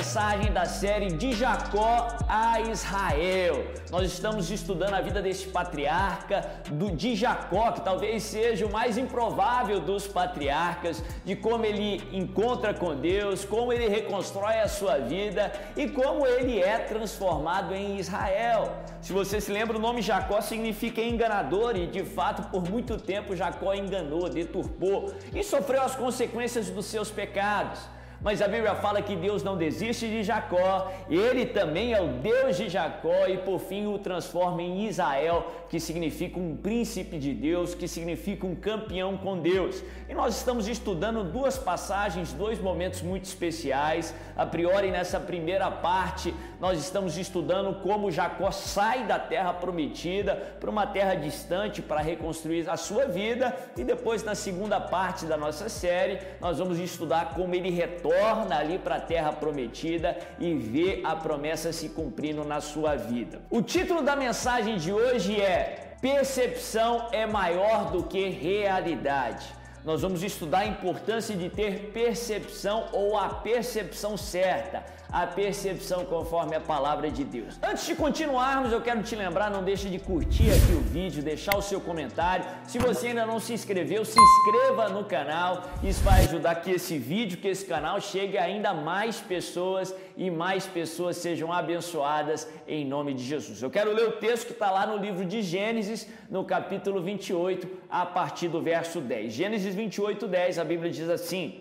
mensagem da série de Jacó a Israel. Nós estamos estudando a vida deste patriarca, do, de Jacó, que talvez seja o mais improvável dos patriarcas, de como ele encontra com Deus, como ele reconstrói a sua vida e como ele é transformado em Israel. Se você se lembra, o nome Jacó significa enganador e de fato por muito tempo Jacó enganou, deturpou e sofreu as consequências dos seus pecados. Mas a Bíblia fala que Deus não desiste de Jacó, ele também é o Deus de Jacó e por fim o transforma em Israel, que significa um príncipe de Deus, que significa um campeão com Deus. E nós estamos estudando duas passagens, dois momentos muito especiais. A priori, nessa primeira parte, nós estamos estudando como Jacó sai da terra prometida para uma terra distante para reconstruir a sua vida, e depois, na segunda parte da nossa série, nós vamos estudar como ele retorna ali para a terra prometida e vê a promessa se cumprindo na sua vida. O título da mensagem de hoje é Percepção é maior do que realidade. Nós vamos estudar a importância de ter percepção ou a percepção certa a percepção conforme a palavra de Deus. Antes de continuarmos, eu quero te lembrar, não deixe de curtir aqui o vídeo, deixar o seu comentário. Se você ainda não se inscreveu, se inscreva no canal. Isso vai ajudar que esse vídeo, que esse canal chegue a ainda mais pessoas e mais pessoas sejam abençoadas em nome de Jesus. Eu quero ler o texto que está lá no livro de Gênesis, no capítulo 28, a partir do verso 10. Gênesis 28, 10, a Bíblia diz assim: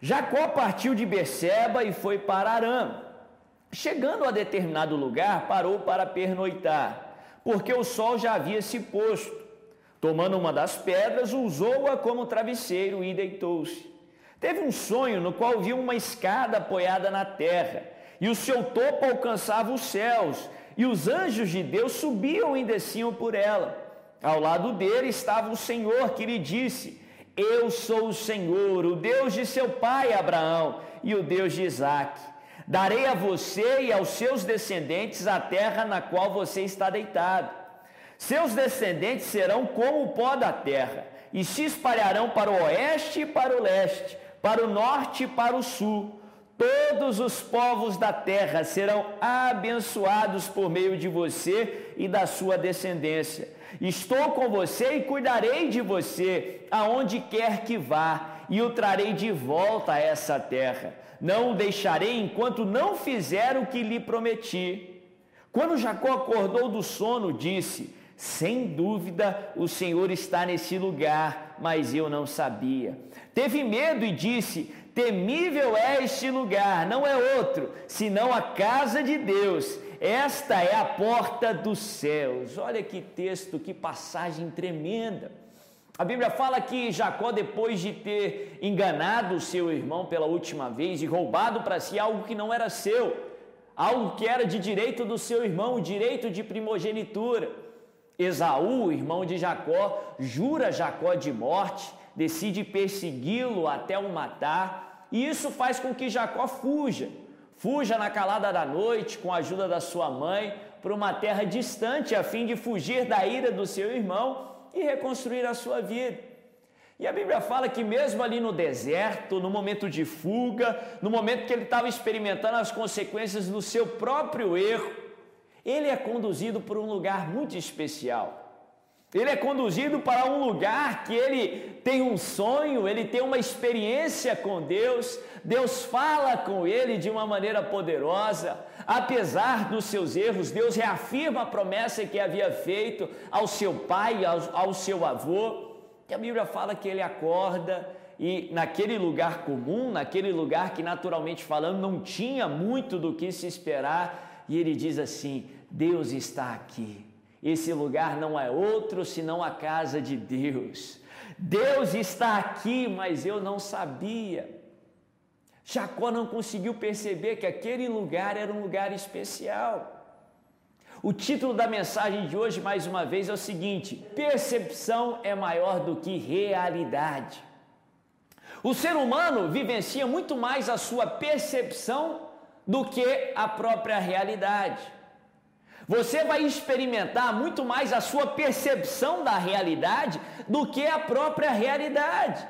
Jacó partiu de Beceba e foi para Arã. Chegando a determinado lugar, parou para pernoitar, porque o sol já havia se posto. Tomando uma das pedras, usou-a como travesseiro e deitou-se. Teve um sonho no qual viu uma escada apoiada na terra, e o seu topo alcançava os céus, e os anjos de Deus subiam e desciam por ela. Ao lado dele estava o Senhor que lhe disse: eu sou o Senhor, o Deus de seu pai Abraão e o Deus de Isaac. Darei a você e aos seus descendentes a terra na qual você está deitado. Seus descendentes serão como o pó da terra, e se espalharão para o oeste e para o leste, para o norte e para o sul. Todos os povos da terra serão abençoados por meio de você e da sua descendência Estou com você e cuidarei de você aonde quer que vá, e o trarei de volta a essa terra. Não o deixarei enquanto não fizer o que lhe prometi. Quando Jacó acordou do sono, disse: Sem dúvida o Senhor está nesse lugar, mas eu não sabia. Teve medo e disse: Temível é este lugar, não é outro, senão a casa de Deus esta é a porta dos céus. Olha que texto, que passagem tremenda. A Bíblia fala que Jacó, depois de ter enganado o seu irmão pela última vez e roubado para si algo que não era seu, algo que era de direito do seu irmão, o direito de primogenitura, Esaú, irmão de Jacó, jura Jacó de morte, decide persegui-lo até o matar, e isso faz com que Jacó fuja. Fuja na calada da noite com a ajuda da sua mãe para uma terra distante a fim de fugir da ira do seu irmão e reconstruir a sua vida. E a Bíblia fala que mesmo ali no deserto, no momento de fuga, no momento que ele estava experimentando as consequências do seu próprio erro, ele é conduzido por um lugar muito especial. Ele é conduzido para um lugar que ele tem um sonho, ele tem uma experiência com Deus, Deus fala com ele de uma maneira poderosa, apesar dos seus erros, Deus reafirma a promessa que havia feito ao seu pai, ao, ao seu avô, que a Bíblia fala que ele acorda e naquele lugar comum, naquele lugar que naturalmente falando não tinha muito do que se esperar, e ele diz assim: Deus está aqui. Esse lugar não é outro senão a casa de Deus. Deus está aqui, mas eu não sabia. Jacó não conseguiu perceber que aquele lugar era um lugar especial. O título da mensagem de hoje, mais uma vez, é o seguinte: percepção é maior do que realidade. O ser humano vivencia muito mais a sua percepção do que a própria realidade. Você vai experimentar muito mais a sua percepção da realidade do que a própria realidade.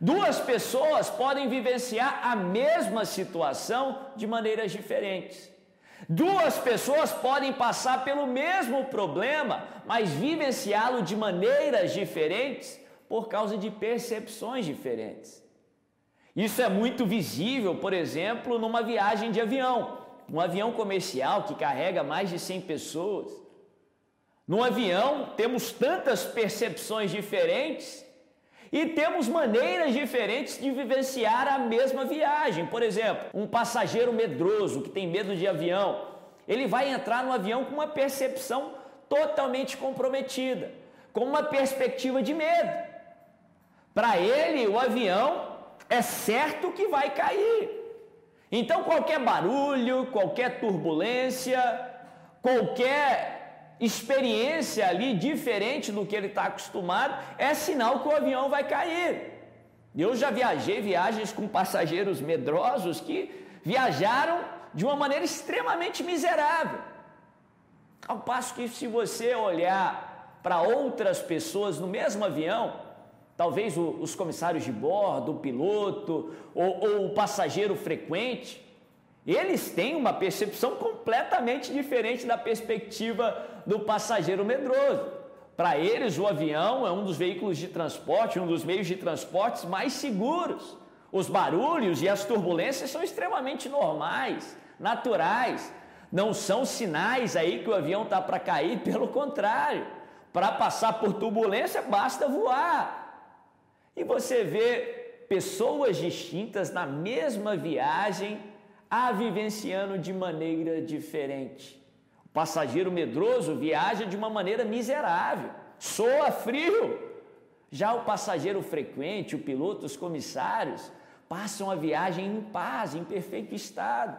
Duas pessoas podem vivenciar a mesma situação de maneiras diferentes. Duas pessoas podem passar pelo mesmo problema, mas vivenciá-lo de maneiras diferentes por causa de percepções diferentes. Isso é muito visível, por exemplo, numa viagem de avião. Um avião comercial que carrega mais de 100 pessoas. No avião, temos tantas percepções diferentes e temos maneiras diferentes de vivenciar a mesma viagem. Por exemplo, um passageiro medroso que tem medo de avião, ele vai entrar no avião com uma percepção totalmente comprometida, com uma perspectiva de medo. Para ele, o avião é certo que vai cair. Então, qualquer barulho, qualquer turbulência, qualquer experiência ali diferente do que ele está acostumado, é sinal que o avião vai cair. Eu já viajei viagens com passageiros medrosos que viajaram de uma maneira extremamente miserável. Ao passo que, se você olhar para outras pessoas no mesmo avião, talvez os comissários de bordo, o piloto ou, ou o passageiro frequente, eles têm uma percepção completamente diferente da perspectiva do passageiro medroso. Para eles, o avião é um dos veículos de transporte, um dos meios de transportes mais seguros. Os barulhos e as turbulências são extremamente normais, naturais. Não são sinais aí que o avião está para cair, pelo contrário. Para passar por turbulência, basta voar. E você vê pessoas distintas na mesma viagem a vivenciando de maneira diferente. O passageiro medroso viaja de uma maneira miserável, soa frio. Já o passageiro frequente, o piloto, os comissários, passam a viagem em paz, em perfeito estado.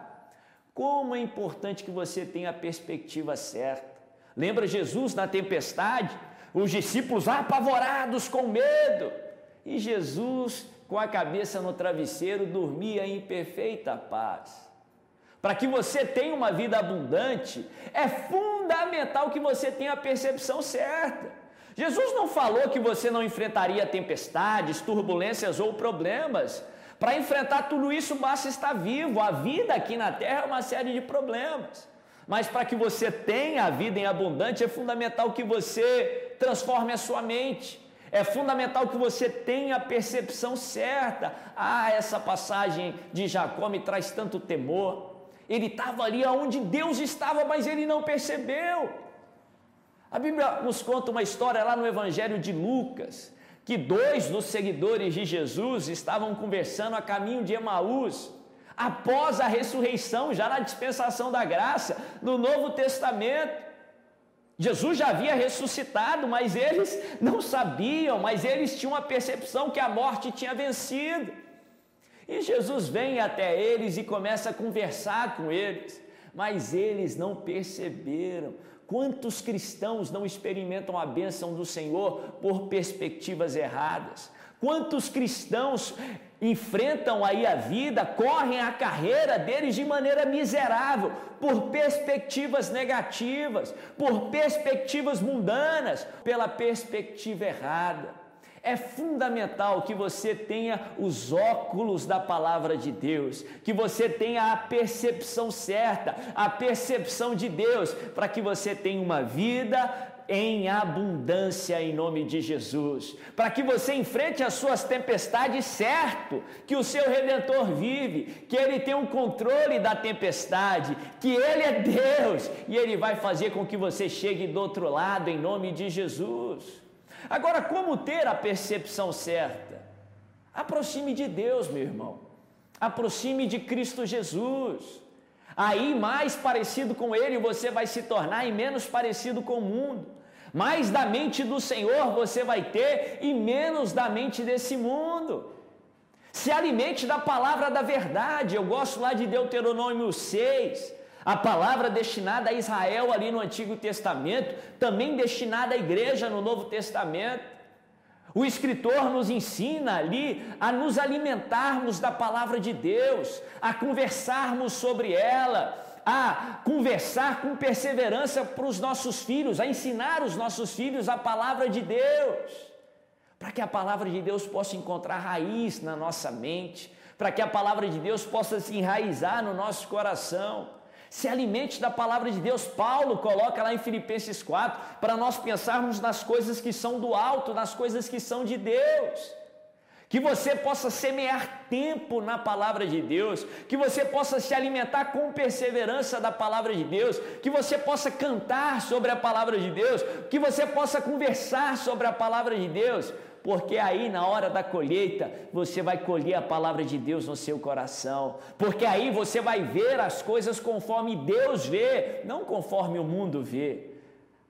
Como é importante que você tenha a perspectiva certa. Lembra Jesus na tempestade? Os discípulos apavorados com medo. E Jesus, com a cabeça no travesseiro, dormia em perfeita paz. Para que você tenha uma vida abundante, é fundamental que você tenha a percepção certa. Jesus não falou que você não enfrentaria tempestades, turbulências ou problemas. Para enfrentar tudo isso, basta estar vivo. A vida aqui na terra é uma série de problemas. Mas para que você tenha a vida em abundante, é fundamental que você transforme a sua mente. É fundamental que você tenha a percepção certa. Ah, essa passagem de Jacó me traz tanto temor. Ele estava ali onde Deus estava, mas ele não percebeu. A Bíblia nos conta uma história lá no Evangelho de Lucas, que dois dos seguidores de Jesus estavam conversando a caminho de Emaús, após a ressurreição, já na dispensação da graça, no Novo Testamento. Jesus já havia ressuscitado, mas eles não sabiam, mas eles tinham a percepção que a morte tinha vencido. E Jesus vem até eles e começa a conversar com eles, mas eles não perceberam. Quantos cristãos não experimentam a bênção do Senhor por perspectivas erradas? Quantos cristãos enfrentam aí a vida, correm a carreira deles de maneira miserável, por perspectivas negativas, por perspectivas mundanas, pela perspectiva errada é fundamental que você tenha os óculos da palavra de Deus, que você tenha a percepção certa, a percepção de Deus, para que você tenha uma vida em abundância em nome de Jesus, para que você enfrente as suas tempestades certo, que o seu redentor vive, que ele tem um controle da tempestade, que ele é Deus e ele vai fazer com que você chegue do outro lado em nome de Jesus. Agora, como ter a percepção certa? Aproxime de Deus, meu irmão. Aproxime de Cristo Jesus. Aí, mais parecido com Ele você vai se tornar e menos parecido com o mundo. Mais da mente do Senhor você vai ter e menos da mente desse mundo. Se alimente da palavra da verdade. Eu gosto lá de Deuteronômio 6 a palavra destinada a Israel ali no Antigo Testamento, também destinada à igreja no Novo Testamento. O escritor nos ensina ali a nos alimentarmos da palavra de Deus, a conversarmos sobre ela, a conversar com perseverança para os nossos filhos, a ensinar os nossos filhos a palavra de Deus. para que a palavra de Deus possa encontrar raiz na nossa mente, para que a palavra de Deus possa se enraizar no nosso coração. Se alimente da palavra de Deus. Paulo coloca lá em Filipenses 4 para nós pensarmos nas coisas que são do alto, nas coisas que são de Deus. Que você possa semear tempo na palavra de Deus, que você possa se alimentar com perseverança da palavra de Deus, que você possa cantar sobre a palavra de Deus, que você possa conversar sobre a palavra de Deus, porque aí na hora da colheita você vai colher a palavra de Deus no seu coração, porque aí você vai ver as coisas conforme Deus vê, não conforme o mundo vê.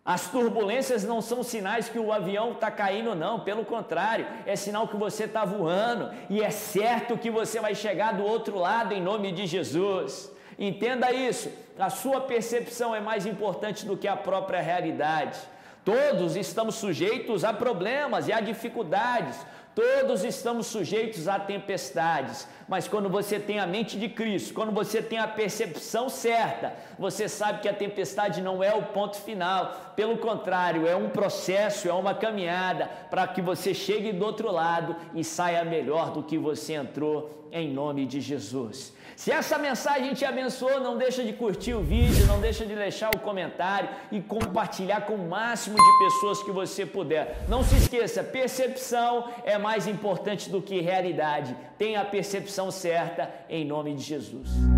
As turbulências não são sinais que o avião está caindo, não, pelo contrário, é sinal que você está voando e é certo que você vai chegar do outro lado em nome de Jesus. Entenda isso, a sua percepção é mais importante do que a própria realidade. Todos estamos sujeitos a problemas e a dificuldades, todos estamos sujeitos a tempestades, mas quando você tem a mente de Cristo, quando você tem a percepção certa, você sabe que a tempestade não é o ponto final, pelo contrário, é um processo, é uma caminhada para que você chegue do outro lado e saia melhor do que você entrou, em nome de Jesus. Se essa mensagem te abençoou, não deixa de curtir o vídeo, não deixa de deixar o comentário e compartilhar com o máximo de pessoas que você puder. Não se esqueça, percepção é mais importante do que realidade. Tenha a percepção certa em nome de Jesus.